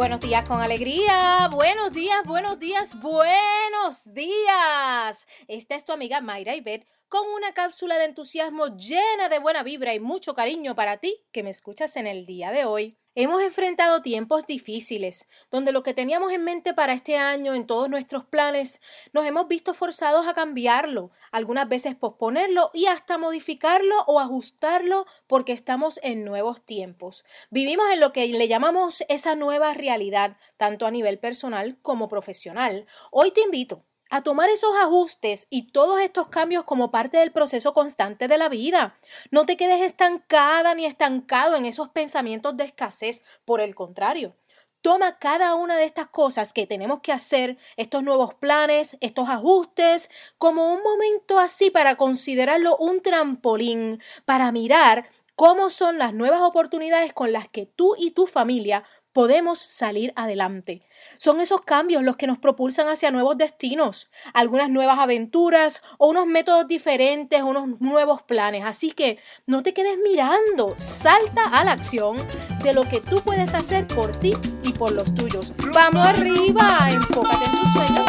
Buenos días con alegría. Buenos días, buenos días, buenos días. Esta es tu amiga Mayra Ibet con una cápsula de entusiasmo llena de buena vibra y mucho cariño para ti que me escuchas en el día de hoy. Hemos enfrentado tiempos difíciles, donde lo que teníamos en mente para este año en todos nuestros planes, nos hemos visto forzados a cambiarlo, algunas veces posponerlo y hasta modificarlo o ajustarlo porque estamos en nuevos tiempos. Vivimos en lo que le llamamos esa nueva realidad, tanto a nivel personal como profesional. Hoy te invito a tomar esos ajustes y todos estos cambios como parte del proceso constante de la vida. No te quedes estancada ni estancado en esos pensamientos de escasez, por el contrario. Toma cada una de estas cosas que tenemos que hacer, estos nuevos planes, estos ajustes, como un momento así para considerarlo un trampolín, para mirar cómo son las nuevas oportunidades con las que tú y tu familia podemos salir adelante. Son esos cambios los que nos propulsan hacia nuevos destinos, algunas nuevas aventuras o unos métodos diferentes, unos nuevos planes. Así que no te quedes mirando, salta a la acción de lo que tú puedes hacer por ti y por los tuyos. Vamos arriba, enfócate en tus sueños